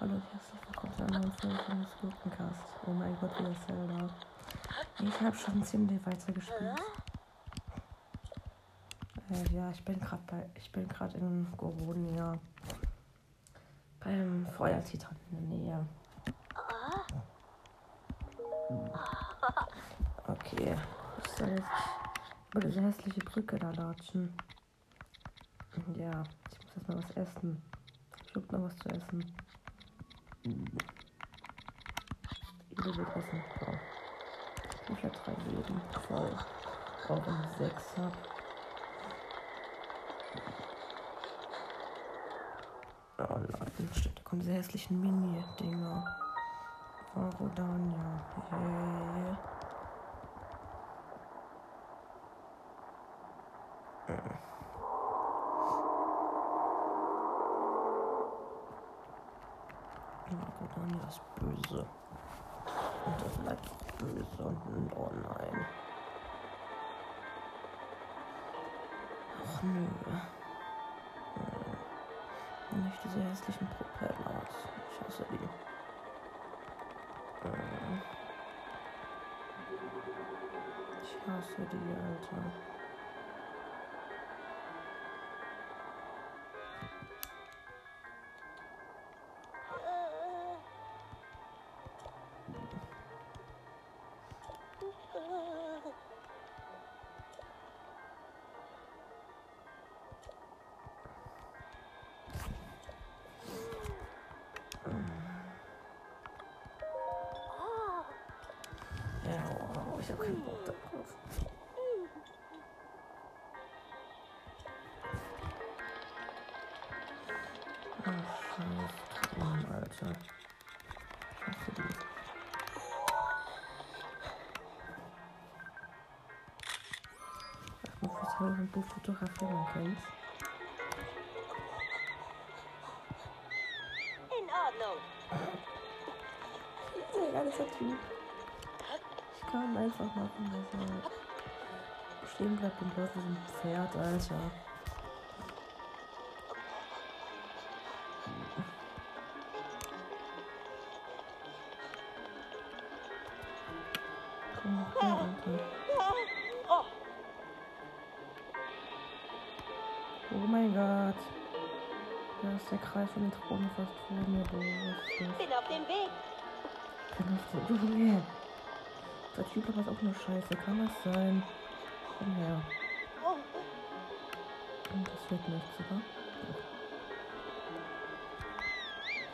Hallo und herzlich willkommen zu einer neuen Folge von Gurkencast. Oh mein Gott, wieder Zelda. Ich habe schon ziemlich weiter gespielt. Äh, ja, ich bin gerade bei, ich bin gerade in Goronia. Beim Feuertitan in der Nähe. Okay, ich soll jetzt über diese hässliche Brücke da latschen. Ja, ich muss erst mal was essen. Ich hab noch was zu essen. Jede wird essen. So. Ich habe drei Leben voll. Auch eine 6 hab. Oh stimmt, da kommen diese hässlichen Mini-Dinger. Varodania. Hey. Hässlichen Propellers. Ich hasse die. Hm. Ich hasse die, Alter. Ja, wow, ich hab keinen Bock darauf. Ah, scheiß Mann, Alter. Ich hasse die. Ach, muss ich sagen, ein Buch fotografieren kannst. In Ordnung. Sehr geiler Typ. Ich kann einfach machen, dass er stehen bleibt und läuft wie ein Pferd, Alter. Oh, mein Gott. Da ist der Kreis von den Thronen fast vor mir durch. bin auf dem Weg. Kann das so Junge. Der Typ hat auch nur Scheiße. Kann das sein? Komm her. Und das wird nichts, oder?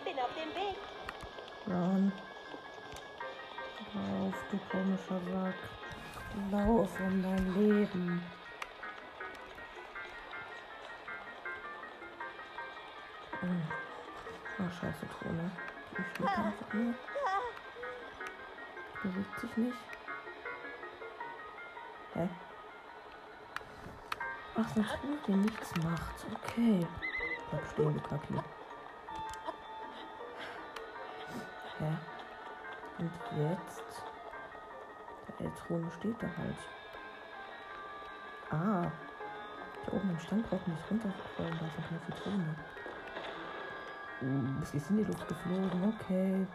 bin auf dem Weg. Run. Lauf, du komischer Sack. Lauf um dein Leben. Oh, scheiße, Throne. Die steht einfach nur. Bewegt sich nicht. Hä? Ach, sonst Throne, der nichts macht. Okay. Bleib stehen, du Kacki. Hä? Und jetzt? Der Eltron steht da halt. Ah. Da oben am Stand braucht nicht runterfallen lassen kann die Zitrone. Uh, ist jetzt in die Luft geflogen, okay.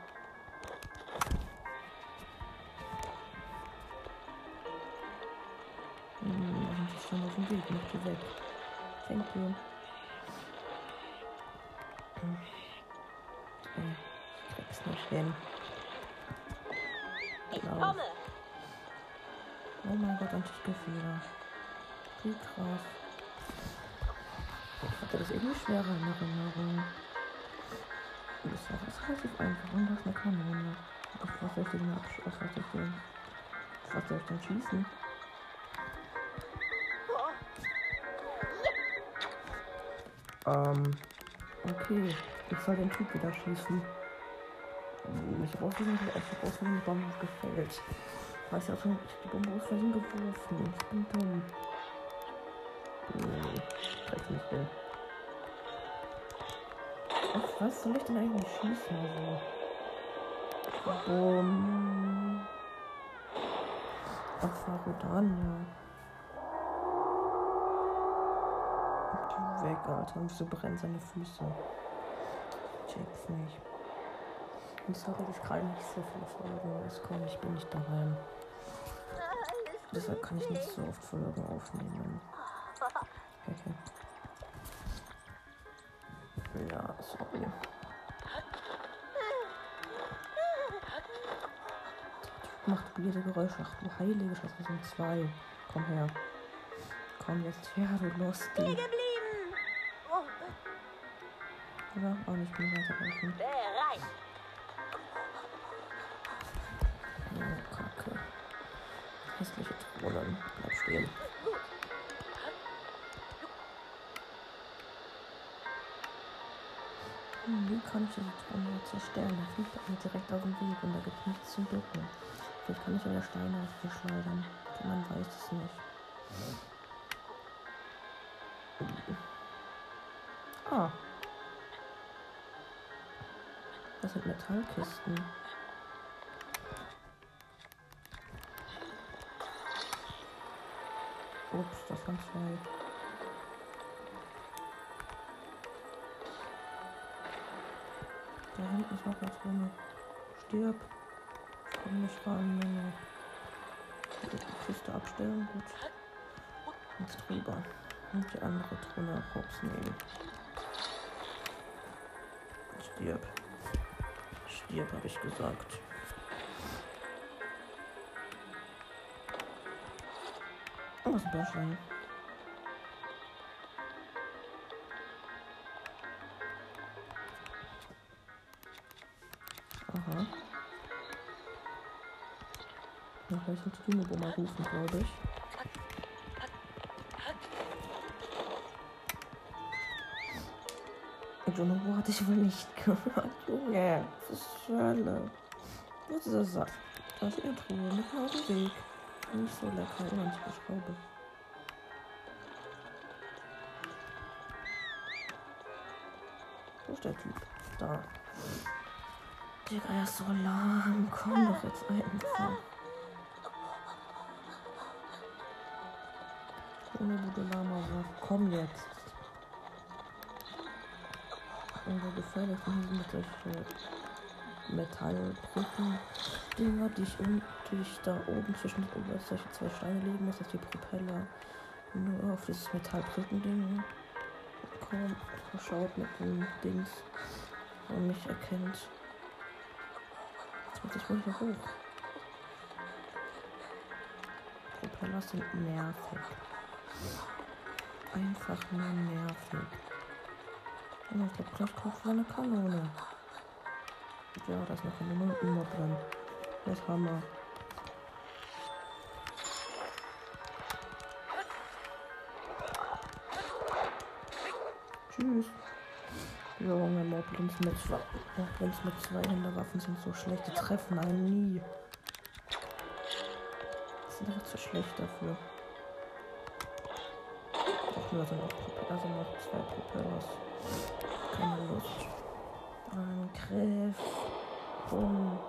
Sind die Weg, mach die weg. Thank you. Hm. Ich krieg's nicht hin. Ich Lauf. komme. Oh mein Gott, Antigefühle. Wie krass. Ich hatte das irgendwie schwerer in Erinnerung. Das war das relativ einfach und das eine Kanone. Auf was soll ich denn absch... Auf was soll ich denn... Auf was soll ich denn schießen? Ähm... Okay. Ich soll den Typ wieder schießen. Ich habe aus Versehen, ich hab aus Versehen die Bombe gefällt. Weiß ja schon, ich hab die Bombe aus Versehen geworfen. Ich bin dumm. Nee, krieg's nicht hin. Auf was soll ich denn eigentlich schießen? Also? Bumm. Auf Farodania. Weg, Alter. Und wieso brennen seine Füße? Check's nicht. Und sorry, dass gerade nicht so viele Folgen rauskommen. Ich bin nicht daheim. Deshalb kann ich nicht so oft Folgen aufnehmen. Okay. Ja, sorry. Macht weirde Geräusche. Ach du heilige Scheiße, sind zwei. Komm her. Komm jetzt her, du Lusty. Oh, Oder? Auch nicht mehr weiterhelfen. bereit. Oh, Kacke. Hässliche Drohnen. Bleib stehen. Hm, Wie kann ich diese Drohne zerstören? Da fliegt er mir direkt auf den Weg und da gibt es nichts zum Bücken. Vielleicht kann ich ja Steine auf sie schleudern. Man weiß es nicht. Ah. Sind Metallkisten. Ups, das waren zwei. Da hinten ist noch was drin. Stirb. Komm nicht ran, Junge. Kiste abstellen, gut. Jetzt drüber. Und die andere Truhe hops nehmen. Stirb. Stirb, habe ich gesagt. Oh, was ein Bärschwein. Aha. Ja, gleich ins Dynamo mal rufen, glaube ich. Dynamo hatte ich wohl nicht gehört. Junge, was zur Hölle? Wo ist Sack? Da ist eine Truhe mitten auf dem Weg. Nicht so lecker, oder nicht die Schraube. Wo ist der Typ? Da. Digga, er ist so lahm. Komm doch jetzt einfach. Ohne gute Lama komm jetzt. Und so gefährlich mit solche Metallbrücken. Dinger, die ich, um, die ich da oben zwischen über solche zwei Steine legen muss, dass die Propeller nur auf dieses Metallbrücken-Ding kommen. Schaut mit dem Dings und mich erkennt. Muss ich wohl hier hoch. Propeller sind nervig. Einfach nur nervig. Oh, ich glaube, gleich kauft eine Kanone. Ja, da ist eine Kanone immer drin. Das ist Hammer. Tschüss. Junge, Moblins mit, zwei- Moblins mit zwei Händewaffen sind so schlecht. Die treffen einen nie. Die sind einfach zu schlecht dafür. Nur sind auch Propeller, sind noch zwei Propellers. Keine Lust. Angriff. Bumm.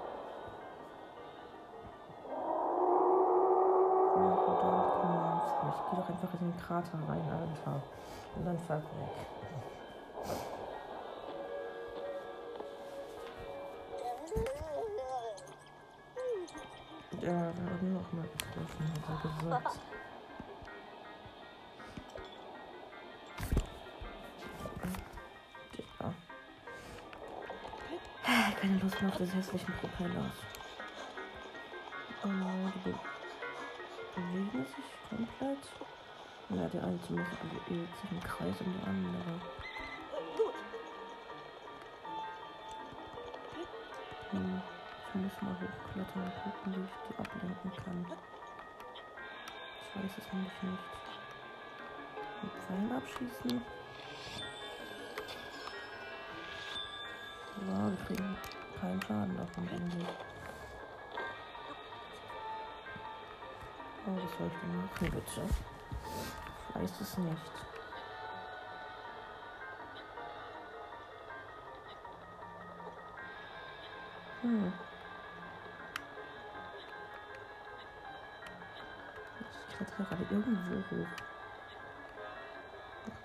Ich geh doch einfach in den Krater rein, Alter. Und dann fahr weg. Ja, wir haben noch mal getroffen, hat er gesagt. Auf das hässlichen Propellers. Oh nein, die be bewegen sich komplett. Ja, der eine zumindest bewegt sich im Kreis um die andere. Hm, ich muss mal hochklettern und gucken, wie ich die ablenken kann. Ich weiß es nämlich nicht. Mit Pfeilen abschießen. Wir kriegen keinen Schaden davon eigentlich. Oh, was soll ich denn machen, bitte? Ich weiß es nicht. Hm. Ich kletter gerade irgendwo hoch.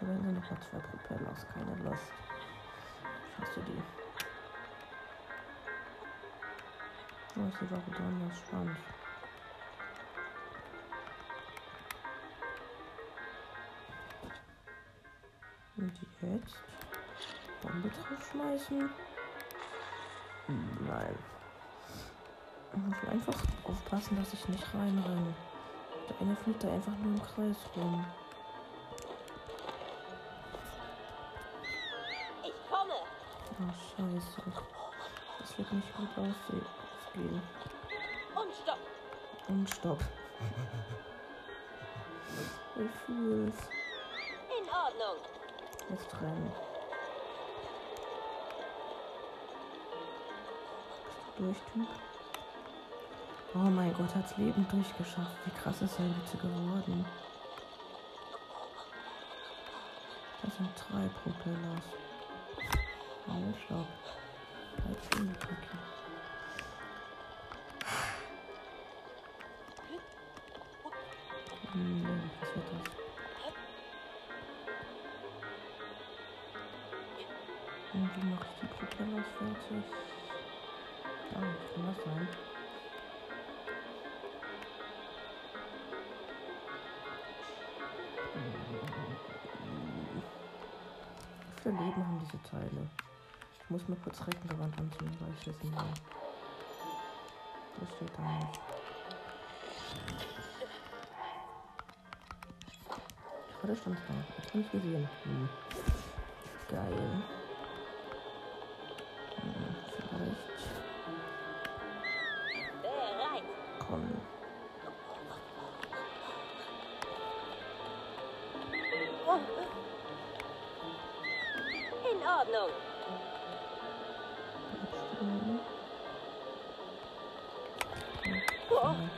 Aber sind noch mal zwei Propellers, keine Lust. Ich hasse die. Oh, ist das ist spannend. Und jetzt Bombe drauf schmeißen? Hm, Nein. Ich muss einfach aufpassen, dass ich nicht reinrenne. Der eine fliegt da einfach nur im Kreis rum. Ich komme. Oh, scheiße. Das wird nicht gut aussehen. Ausgehen. Und stopp. Und stopp. Ich fühl's. In Ordnung. Jetzt rennen. Durch, Typ. Oh mein Gott, hat's Leben durchgeschafft. Wie krass ist er bitte geworden? Das sind drei Propellers. Halt, stopp. Halt stehen, Was wird das? Und wie mache ich die Propellers fertig? Ah, was kann das sein? Was für Leben haben diese Teile? Ich muss mir kurz Reckengewand anziehen, weil ich wissen will. Das steht da nicht. Gerade stand da. Nicht gesehen. Hm. Geil. Hm, vielleicht. Bereit. Komm. In Ordnung. Oh.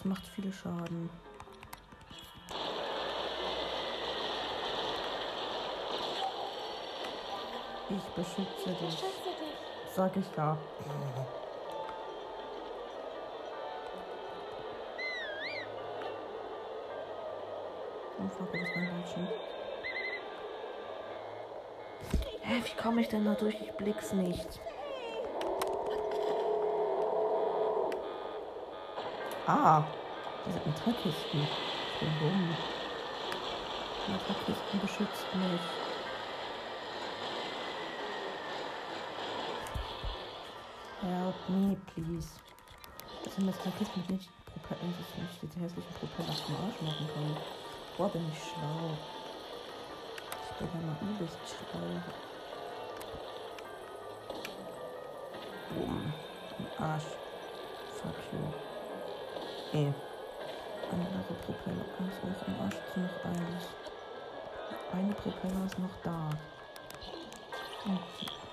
Das macht viel Schaden. Ich beschütze dich. Sag ich ja. Oh fuck, das ist mein Bildschirm. Hä, wie komme ich denn da durch? Ich blick's nicht. Ah, das sind Metallkisten. Ich bin dumm. Metallkisten beschützt mich. Help me, please. Das sind Metallkisten, mit denen ich Propeller, ich diese hässlichen Propeller zum Arsch machen kann. Boah, bin ich schlau. Ich bin ja mal übelst schlau. Boom. Im Arsch. Fuck you. Eh. Andere Propeller. Eins noch im Arsch ist noch eins. Eine Propeller ist noch da. Und,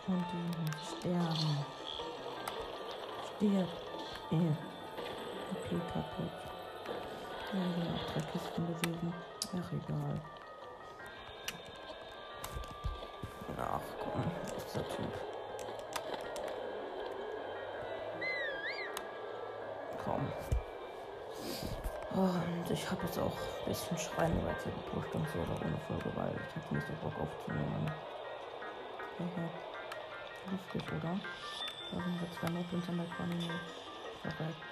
und die sterben. Stirb. Eh. Okay, kaputt. Ja, wir auch drei Kisten bewegen. Ach, egal. Ach komm, dieser Typ. Komm. Und ich habe jetzt auch ein bisschen Schreien weiter gepusht und so, aber ohne Folge, weil ich hatte nicht so Bock aufzunehmen. Lustig, oder? Da sind wir zwei Notens an der Kanone. Verreckt.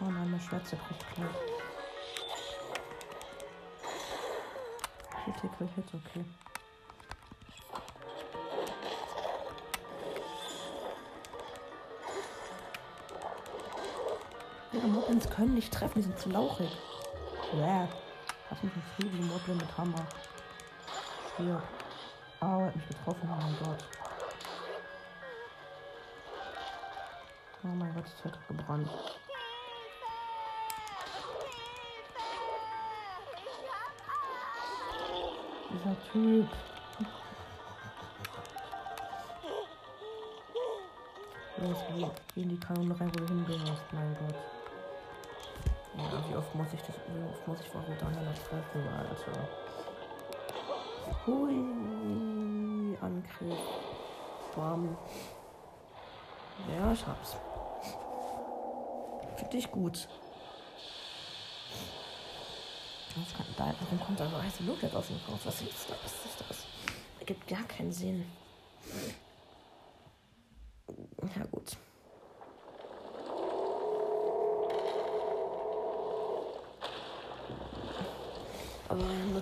Oh nein, meine Schwärze bricht gleich. Critical Hit, okay. Ihre Moblins können nicht treffen, die sind zu lauchig. Yeah. Lass mich in Frieden, Moblin mit Hammer. Hier. Au, er hat mich getroffen, oh mein Gott. Oh mein Gott, das hat gebrannt. Dieser Typ. Los, geh in die Kanone rein, wo du hingehörst, mein Gott. Ja, wie oft muss ich das, wie oft muss ich Frau Daniel noch treffen, Alter. Hui, Angriff. Bam. Ja, ich hab's. Für dich gut. Kann da, warum kommt da so heiße Luft aus dem raus? Was ist das? Was ist das? Ergibt gar keinen Sinn. Ja, gut.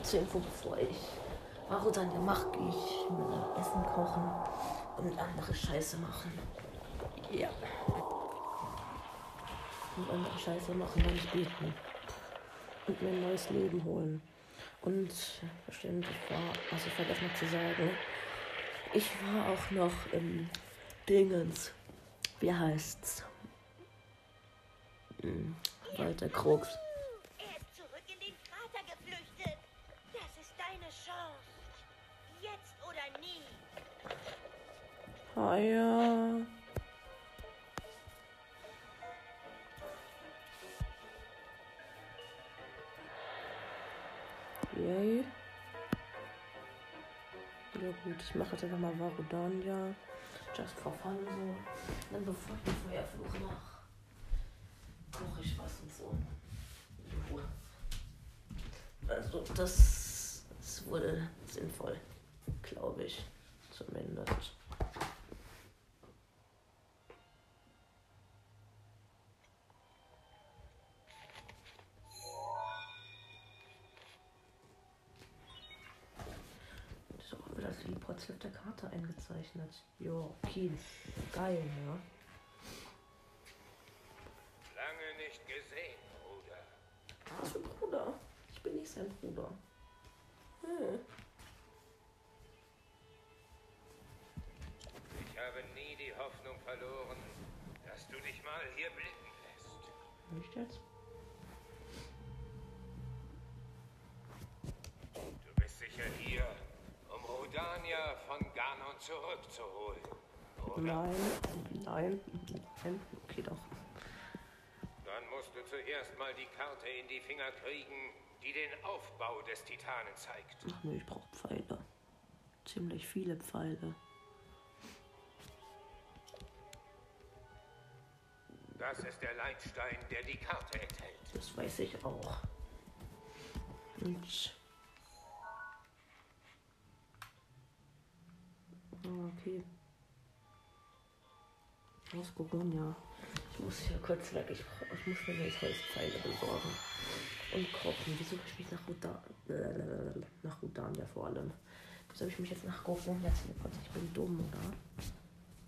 Zur Info, bevor ich Maro dann mache, gehe ich mir Essen kochen und andere Scheiße machen. Ja. Und andere Scheiße machen, dann beten. Und mir ein neues Leben holen. Und bestimmt, ich war, also ich vergessen noch zu sagen, ich war auch noch im Dingens. Wie heißt's? Hm, Walter Krux. Ah ja. Yay. Ja gut, ich mache jetzt einfach mal Varudania. Just for fun so. Dann bevor ich den Feuerfluch mache, koche ich was und so. Also das, das wurde sinnvoll, glaube ich. Zumindest. So, wird das wie Potsdam der Karte eingezeichnet. Jo, Kiel. Geil, ja. Lange nicht gesehen, Bruder. Was für Bruder? Ich bin nicht sein Bruder. Hm. Ich habe nie die Hoffnung verloren, dass du dich mal hier blicken lässt. Nicht jetzt? Zurückzuholen. Oder? Nein, nein, nein. Okay, doch. Dann musst du zuerst mal die Karte in die Finger kriegen, die den Aufbau des Titanen zeigt. Ach nö, ich brauche Pfeile. Ziemlich viele Pfeile. Das ist der Leitstein, der die Karte enthält. Das weiß ich auch. Und. Ah, Okay. Aus Goronia. Ich muss hier kurz weg. Ich, ich muss mir jetzt Holzpfeile besorgen. Und kochen. Wieso habe ich mich nach Ruda äh, nach Rudania vor allem? Wieso habe ich mich jetzt nach Goronia teleportiert? Ich bin dumm, oder?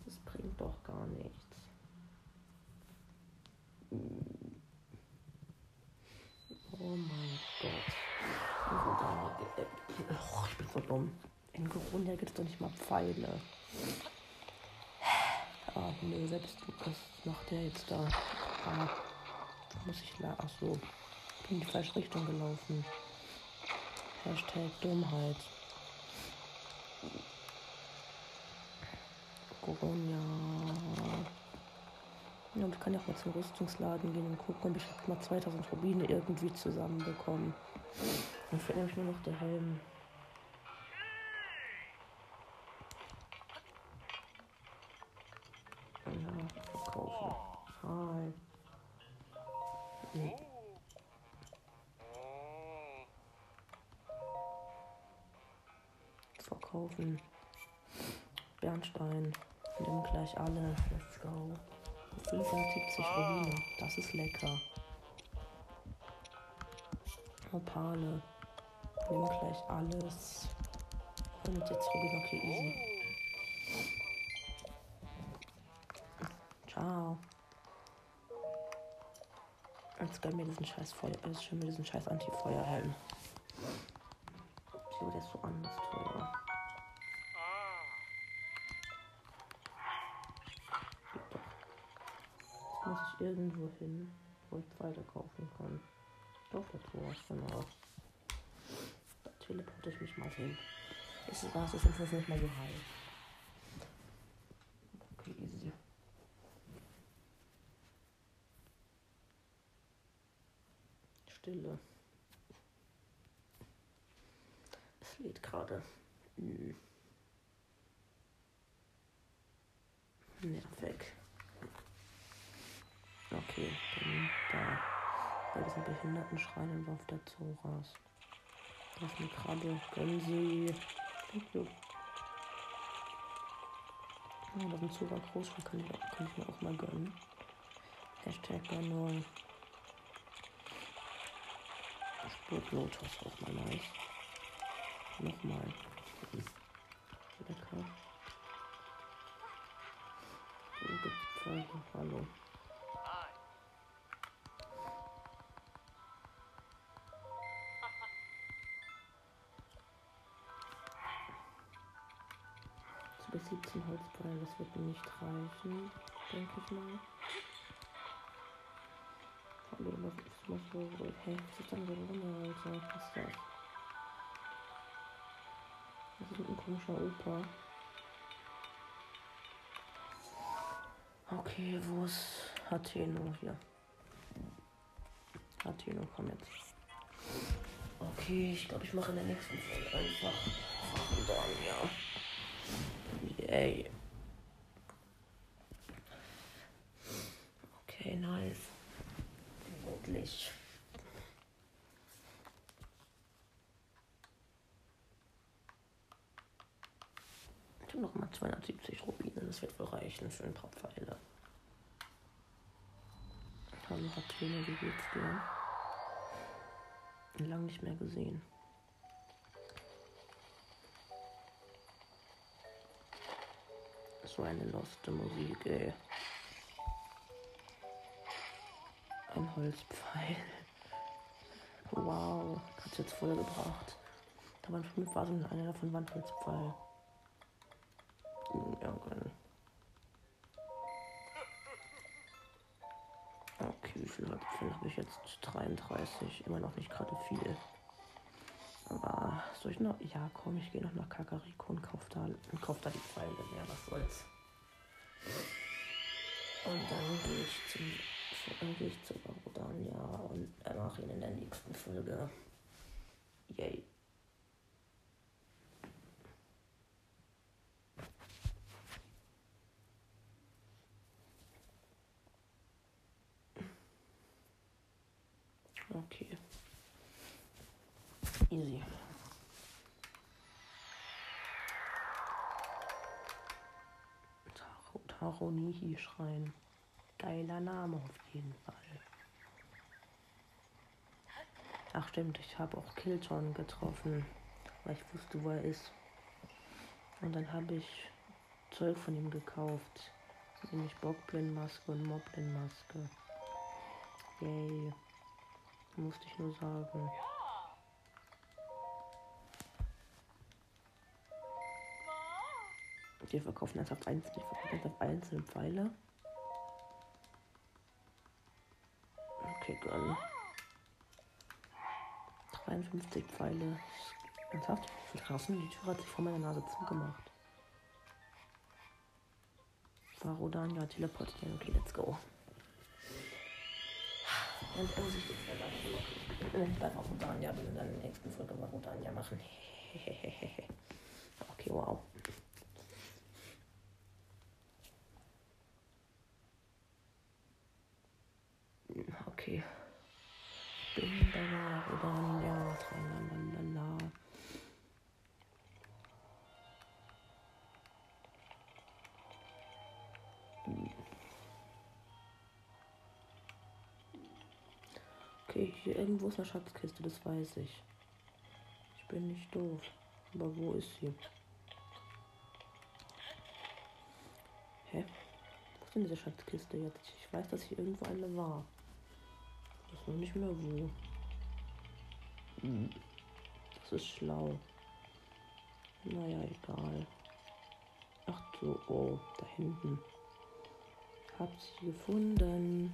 Das bringt doch gar nichts. Oh mein Gott. Ich bin so dumm. In Goronia gibt es doch nicht mal Pfeile. Ah, nee, selbst was macht der jetzt da? Ah, muss ich la. Ach so. Bin in die falsche Richtung gelaufen. Hashtag Dummheit. Goronia. Ja, und ich kann ja auch mal zum Rüstungsladen gehen und gucken, ob ich mal 2000 Rubine irgendwie zusammenbekomme. Dann fehlt nämlich nur noch der Helm. Bernstein. Nimm gleich alle. Let's go. 75 Rubine. Das ist lecker. Opale. Nimm gleich alles. Und jetzt Rubine. Okay, easy. Ciao. Jetzt gönn mir diesen scheiß Feuer. Jetzt schon mir diesen scheiß Anti-Feuerhelm. Wieso der ist so anders teuer? irgendwo hin, wo ich Pfeile kaufen kann. Ich glaube, das war's, genau. Da teleporte ich mich mal hin. Ist es ist es nicht mehr so heil. Okay, easy. Stille. Es lädt gerade. Hm. Nervig. Okay, dann da. Bei diesem Behindertenschrein in Wurf der Zoras. Da ist eine Krabbe. Gönnen Sie. Jupp. Ja, das ist Zora Großschrein, kann ich, auch- kann ich mir auch mal gönnen. Hashtag Banol. Spurt Lotus auch mal nice. Nochmal. Hm. Lecker. Gipfel, hallo. Bis 17 Holzpfeile, das wird nicht reichen, denke ich mal. Hallo, was ist so? Hey, was ist denn so drin, Alter? Was ist das? Das ist ein komischer Opa. Okay, wo ist Hateno hier? Hateno, komm jetzt. Okay, ich glaube, ich mache in der nächsten Folge einfach dann, ja. Yay. Okay, nice. Wirklich. Ich habe noch mal 270 Rubine, das wird wohl reichen für ein paar Pfeile. Hallo Hatene, wie geht's dir? Lang nicht mehr gesehen. So eine loste Musik, ey. Ein Holzpfeil. Wow, hat's jetzt voll gebracht. Da waren fünf Vasen und einer davon war ein Holzpfeil. Ja, geil. Okay, wie viel Holzpfeil habe ich jetzt? 33. Immer noch nicht gerade viel. Aber soll ich noch? Ja, komm, ich gehe noch nach Kakariko und kauf da, und kauf da die Pfeile. Ja, was soll's. Und dann gehe ich zum dann gehe ich zu Barodania und mache ihn in der nächsten Folge. Yay. Okay. Easy. Taro, Taronihi Schrein. Geiler Name auf jeden Fall. Ach stimmt, ich habe auch Kilton getroffen, weil ich wusste, wo er ist. Und dann habe ich Zeug von ihm gekauft. Nämlich Bockblindmaske und Moblin-Maske. Yay. Musste ich nur sagen. Die verkaufen ernsthaft einzelne, die verkaufen ernsthaft einzelne Pfeile. Okay, gönn. 53 Pfeile. Ernsthaft? Verlassen? Die Tür hat sich vor meiner Nase zugemacht. Varodania teleportieren. Okay, let's go. Ganz muss ich jetzt verlassen. Wenn ich bei Varodania bin dann in der nächsten Folge Varodania machen. okay, wow. Okay. Okay, hier irgendwo ist eine Schatzkiste, das weiß ich. Ich bin nicht doof. Aber wo ist sie? Hä? Wo ist denn diese Schatzkiste jetzt? Ich weiß, dass hier irgendwo eine war. Weiß noch nicht mehr wo. Hm. Das ist schlau. Naja, egal. Ach so, oh, da hinten. Hab sie gefunden.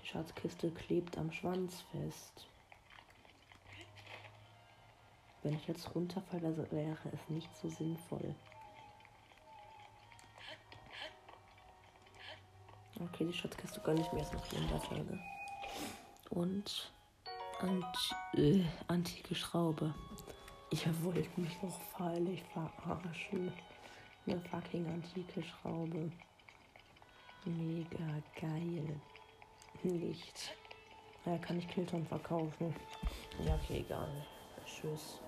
Die Schatzkiste klebt am Schwanz fest. Wenn ich jetzt runterfalle, wäre- es nicht so sinnvoll. Okay, die Schatzkiste gönne ich mir jetzt noch in der Folge. Und Ant äh, antike Schraube. Ich wollte mich doch feierlich verarschen. Eine fucking antike Schraube. Mega geil. Nicht. Ja, kann ich Kilton verkaufen. Ja, okay, egal. Tschüss.